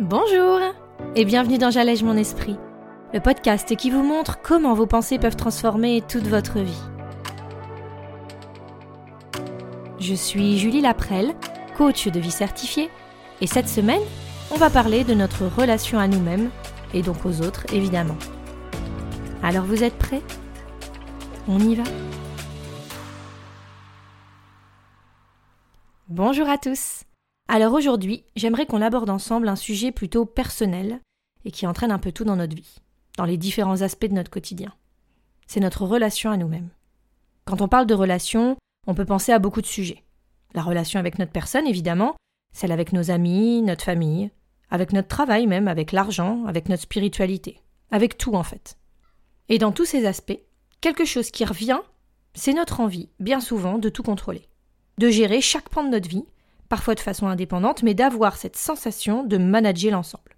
Bonjour et bienvenue dans J'allège mon esprit, le podcast qui vous montre comment vos pensées peuvent transformer toute votre vie. Je suis Julie Laprelle, coach de vie certifiée, et cette semaine, on va parler de notre relation à nous-mêmes et donc aux autres évidemment. Alors vous êtes prêts? On y va? Bonjour à tous alors aujourd'hui, j'aimerais qu'on aborde ensemble un sujet plutôt personnel et qui entraîne un peu tout dans notre vie, dans les différents aspects de notre quotidien. C'est notre relation à nous-mêmes. Quand on parle de relation, on peut penser à beaucoup de sujets. La relation avec notre personne, évidemment, celle avec nos amis, notre famille, avec notre travail même, avec l'argent, avec notre spiritualité, avec tout en fait. Et dans tous ces aspects, quelque chose qui revient, c'est notre envie, bien souvent, de tout contrôler, de gérer chaque point de notre vie, parfois de façon indépendante, mais d'avoir cette sensation de manager l'ensemble.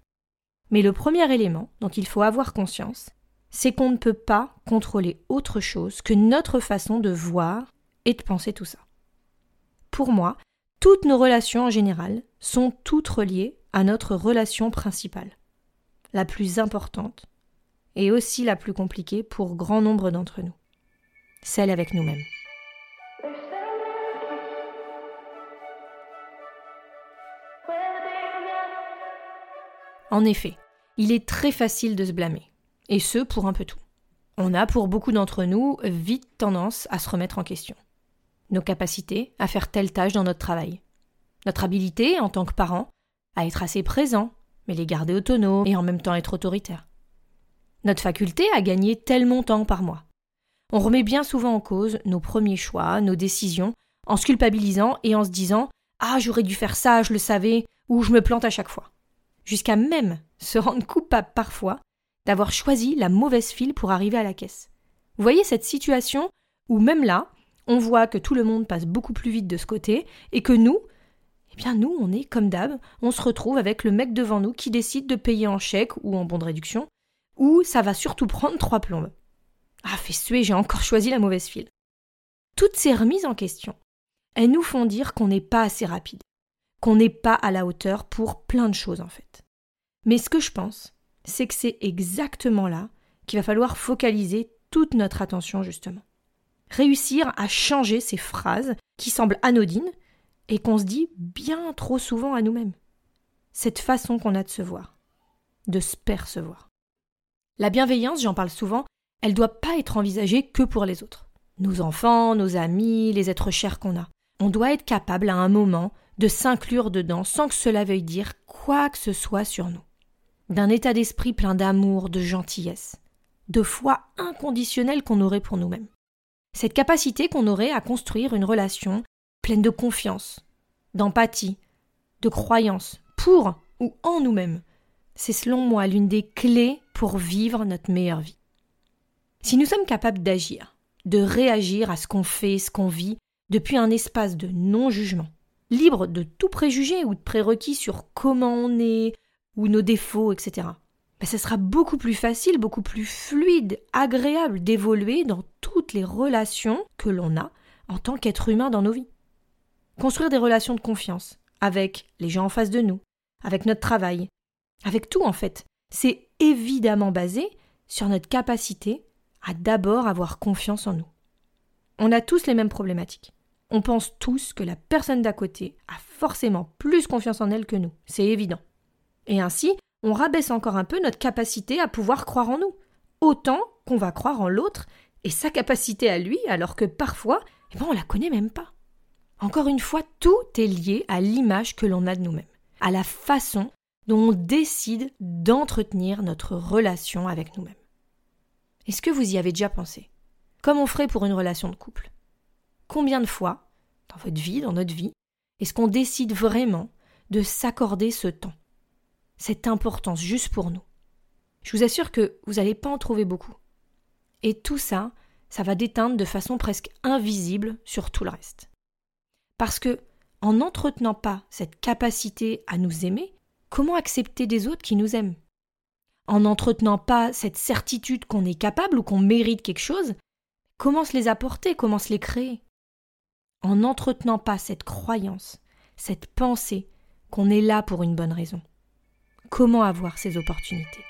Mais le premier élément dont il faut avoir conscience, c'est qu'on ne peut pas contrôler autre chose que notre façon de voir et de penser tout ça. Pour moi, toutes nos relations en général sont toutes reliées à notre relation principale, la plus importante et aussi la plus compliquée pour grand nombre d'entre nous, celle avec nous-mêmes. En effet, il est très facile de se blâmer, et ce pour un peu tout. On a pour beaucoup d'entre nous vite tendance à se remettre en question. Nos capacités à faire telle tâche dans notre travail. Notre habilité, en tant que parent, à être assez présent, mais les garder autonomes et en même temps être autoritaire. Notre faculté à gagner tel montant par mois. On remet bien souvent en cause nos premiers choix, nos décisions, en se culpabilisant et en se disant Ah, j'aurais dû faire ça, je le savais, ou je me plante à chaque fois jusqu'à même se rendre coupable parfois d'avoir choisi la mauvaise file pour arriver à la caisse. Vous voyez cette situation où même là, on voit que tout le monde passe beaucoup plus vite de ce côté et que nous, eh bien nous, on est comme d'hab, on se retrouve avec le mec devant nous qui décide de payer en chèque ou en bon de réduction, ou ça va surtout prendre trois plombes. Ah, fait suer, j'ai encore choisi la mauvaise file. Toutes ces remises en question, elles nous font dire qu'on n'est pas assez rapide, qu'on n'est pas à la hauteur pour plein de choses en fait. Mais ce que je pense, c'est que c'est exactement là qu'il va falloir focaliser toute notre attention justement. Réussir à changer ces phrases qui semblent anodines et qu'on se dit bien trop souvent à nous-mêmes. Cette façon qu'on a de se voir, de se percevoir. La bienveillance, j'en parle souvent, elle ne doit pas être envisagée que pour les autres. Nos enfants, nos amis, les êtres chers qu'on a. On doit être capable à un moment de s'inclure dedans sans que cela veuille dire quoi que ce soit sur nous. D'un état d'esprit plein d'amour, de gentillesse, de foi inconditionnelle qu'on aurait pour nous-mêmes. Cette capacité qu'on aurait à construire une relation pleine de confiance, d'empathie, de croyance, pour ou en nous-mêmes. C'est selon moi l'une des clés pour vivre notre meilleure vie. Si nous sommes capables d'agir, de réagir à ce qu'on fait, ce qu'on vit, depuis un espace de non-jugement, libre de tout préjugé ou de prérequis sur comment on est, ou nos défauts, etc. Ben, ce sera beaucoup plus facile, beaucoup plus fluide, agréable d'évoluer dans toutes les relations que l'on a en tant qu'être humain dans nos vies. Construire des relations de confiance avec les gens en face de nous, avec notre travail, avec tout en fait, c'est évidemment basé sur notre capacité à d'abord avoir confiance en nous. On a tous les mêmes problématiques on pense tous que la personne d'à côté a forcément plus confiance en elle que nous, c'est évident. Et ainsi, on rabaisse encore un peu notre capacité à pouvoir croire en nous, autant qu'on va croire en l'autre et sa capacité à lui, alors que parfois, eh ben, on la connaît même pas. Encore une fois, tout est lié à l'image que l'on a de nous-mêmes, à la façon dont on décide d'entretenir notre relation avec nous-mêmes. Est-ce que vous y avez déjà pensé? Comme on ferait pour une relation de couple? Combien de fois, dans votre vie, dans notre vie, est-ce qu'on décide vraiment de s'accorder ce temps, cette importance juste pour nous? Je vous assure que vous n'allez pas en trouver beaucoup. Et tout ça, ça va déteindre de façon presque invisible sur tout le reste. Parce que, en n'entretenant pas cette capacité à nous aimer, comment accepter des autres qui nous aiment? En n'entretenant pas cette certitude qu'on est capable ou qu'on mérite quelque chose, comment se les apporter, comment se les créer? En n'entretenant pas cette croyance, cette pensée qu'on est là pour une bonne raison. comment avoir ces opportunités?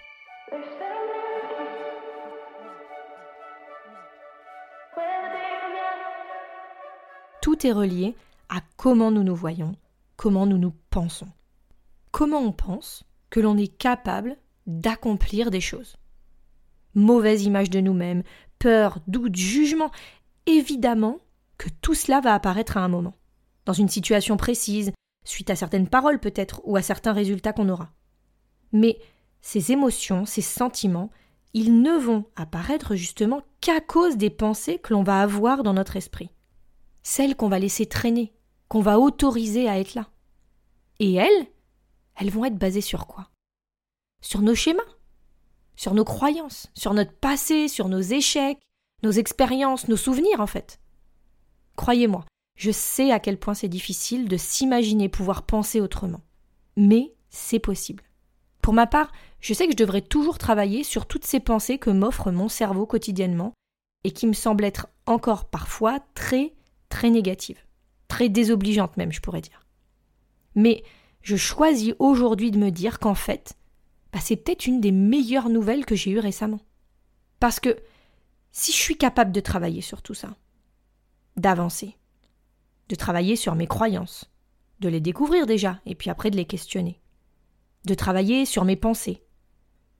Tout est relié à comment nous nous voyons, comment nous nous pensons. Comment on pense que l'on est capable d'accomplir des choses. Mauvaise image de nous-mêmes, peur, doute, jugement, évidemment que tout cela va apparaître à un moment, dans une situation précise, suite à certaines paroles peut-être, ou à certains résultats qu'on aura. Mais ces émotions, ces sentiments, ils ne vont apparaître justement qu'à cause des pensées que l'on va avoir dans notre esprit. Celles qu'on va laisser traîner, qu'on va autoriser à être là. Et elles, elles vont être basées sur quoi? Sur nos schémas, sur nos croyances, sur notre passé, sur nos échecs, nos expériences, nos souvenirs en fait. Croyez-moi, je sais à quel point c'est difficile de s'imaginer pouvoir penser autrement. Mais c'est possible. Pour ma part, je sais que je devrais toujours travailler sur toutes ces pensées que m'offre mon cerveau quotidiennement et qui me semblent être encore parfois très, très négatives. Très désobligeantes même, je pourrais dire. Mais je choisis aujourd'hui de me dire qu'en fait, bah, c'est peut-être une des meilleures nouvelles que j'ai eues récemment. Parce que si je suis capable de travailler sur tout ça, d'avancer, de travailler sur mes croyances, de les découvrir déjà, et puis après de les questionner, de travailler sur mes pensées,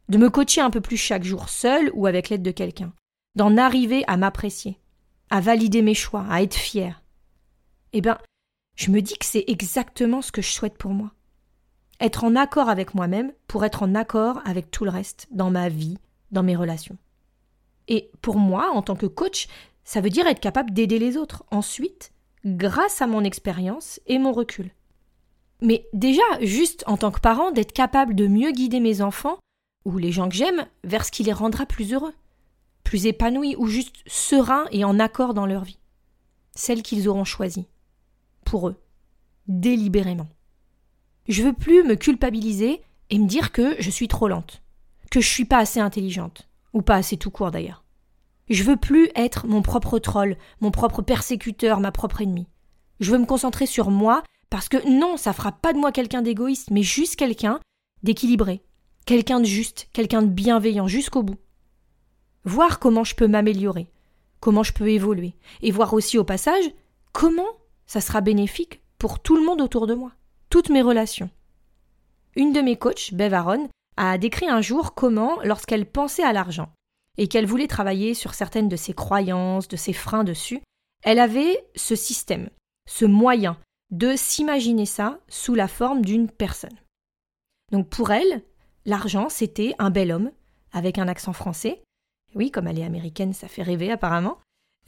de me coacher un peu plus chaque jour seul ou avec l'aide de quelqu'un, d'en arriver à m'apprécier, à valider mes choix, à être fier. Eh bien, je me dis que c'est exactement ce que je souhaite pour moi. Être en accord avec moi-même pour être en accord avec tout le reste, dans ma vie, dans mes relations. Et pour moi, en tant que coach, ça veut dire être capable d'aider les autres ensuite, grâce à mon expérience et mon recul. Mais déjà, juste en tant que parent, d'être capable de mieux guider mes enfants, ou les gens que j'aime, vers ce qui les rendra plus heureux, plus épanouis, ou juste sereins et en accord dans leur vie. Celle qu'ils auront choisie pour eux, délibérément. Je veux plus me culpabiliser et me dire que je suis trop lente, que je suis pas assez intelligente, ou pas assez tout court d'ailleurs. Je veux plus être mon propre troll, mon propre persécuteur, ma propre ennemie. Je veux me concentrer sur moi parce que non, ça fera pas de moi quelqu'un d'égoïste, mais juste quelqu'un d'équilibré, quelqu'un de juste, quelqu'un de bienveillant jusqu'au bout. Voir comment je peux m'améliorer, comment je peux évoluer, et voir aussi au passage comment ça sera bénéfique pour tout le monde autour de moi, toutes mes relations. Une de mes coachs, Bev Aaron, a décrit un jour comment, lorsqu'elle pensait à l'argent, et qu'elle voulait travailler sur certaines de ses croyances, de ses freins dessus, elle avait ce système, ce moyen de s'imaginer ça sous la forme d'une personne. Donc pour elle, l'argent, c'était un bel homme, avec un accent français. Oui, comme elle est américaine, ça fait rêver apparemment.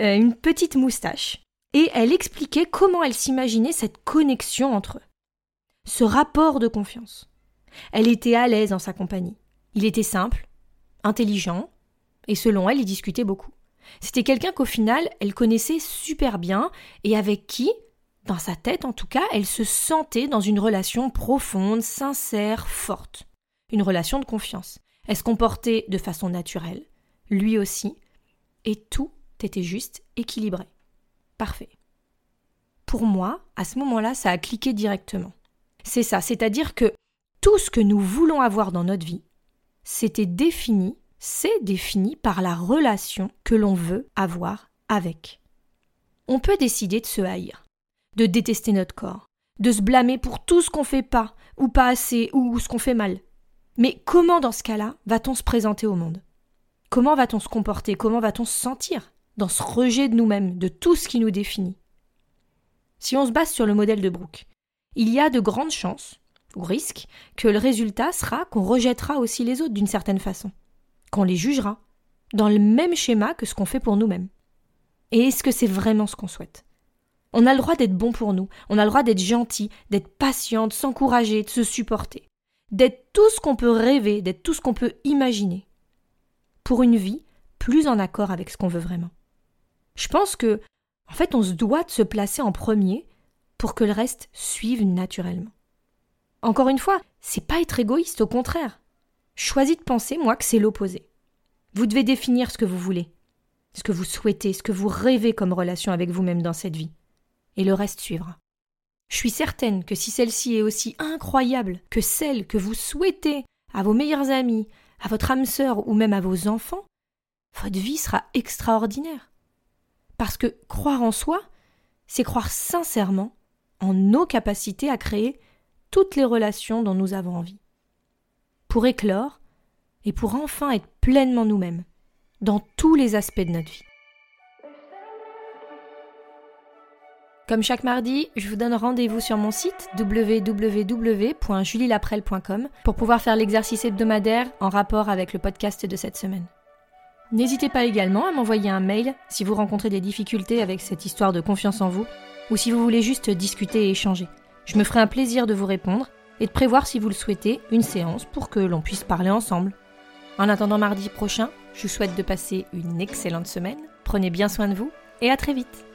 Euh, une petite moustache, et elle expliquait comment elle s'imaginait cette connexion entre eux. Ce rapport de confiance. Elle était à l'aise en sa compagnie. Il était simple, intelligent, et selon elle, il discutait beaucoup. C'était quelqu'un qu'au final, elle connaissait super bien et avec qui, dans sa tête en tout cas, elle se sentait dans une relation profonde, sincère, forte. Une relation de confiance. Elle se comportait de façon naturelle, lui aussi, et tout était juste équilibré. Parfait. Pour moi, à ce moment-là, ça a cliqué directement. C'est ça, c'est-à-dire que tout ce que nous voulons avoir dans notre vie, c'était défini, c'est défini par la relation que l'on veut avoir avec. On peut décider de se haïr, de détester notre corps, de se blâmer pour tout ce qu'on fait pas, ou pas assez, ou ce qu'on fait mal. Mais comment dans ce cas-là va-t-on se présenter au monde? Comment va-t-on se comporter? Comment va-t-on se sentir dans ce rejet de nous-mêmes, de tout ce qui nous définit? Si on se base sur le modèle de Brooke, il y a de grandes chances, ou risques, que le résultat sera qu'on rejettera aussi les autres d'une certaine façon, qu'on les jugera, dans le même schéma que ce qu'on fait pour nous-mêmes. Et est-ce que c'est vraiment ce qu'on souhaite? On a le droit d'être bon pour nous, on a le droit d'être gentil, d'être patient, de s'encourager, de se supporter, d'être tout ce qu'on peut rêver, d'être tout ce qu'on peut imaginer. Pour une vie plus en accord avec ce qu'on veut vraiment. Je pense que, en fait, on se doit de se placer en premier pour que le reste suive naturellement. Encore une fois, c'est pas être égoïste, au contraire. Choisis de penser, moi, que c'est l'opposé. Vous devez définir ce que vous voulez, ce que vous souhaitez, ce que vous rêvez comme relation avec vous-même dans cette vie. Et le reste suivra. Je suis certaine que si celle-ci est aussi incroyable que celle que vous souhaitez à vos meilleurs amis, à votre âme sœur ou même à vos enfants, votre vie sera extraordinaire. Parce que croire en soi, c'est croire sincèrement en nos capacités à créer toutes les relations dont nous avons envie. Pour éclore et pour enfin être pleinement nous-mêmes, dans tous les aspects de notre vie. Comme chaque mardi, je vous donne rendez-vous sur mon site www.julielaprel.com pour pouvoir faire l'exercice hebdomadaire en rapport avec le podcast de cette semaine. N'hésitez pas également à m'envoyer un mail si vous rencontrez des difficultés avec cette histoire de confiance en vous ou si vous voulez juste discuter et échanger. Je me ferai un plaisir de vous répondre et de prévoir si vous le souhaitez une séance pour que l'on puisse parler ensemble. En attendant mardi prochain, je vous souhaite de passer une excellente semaine, prenez bien soin de vous et à très vite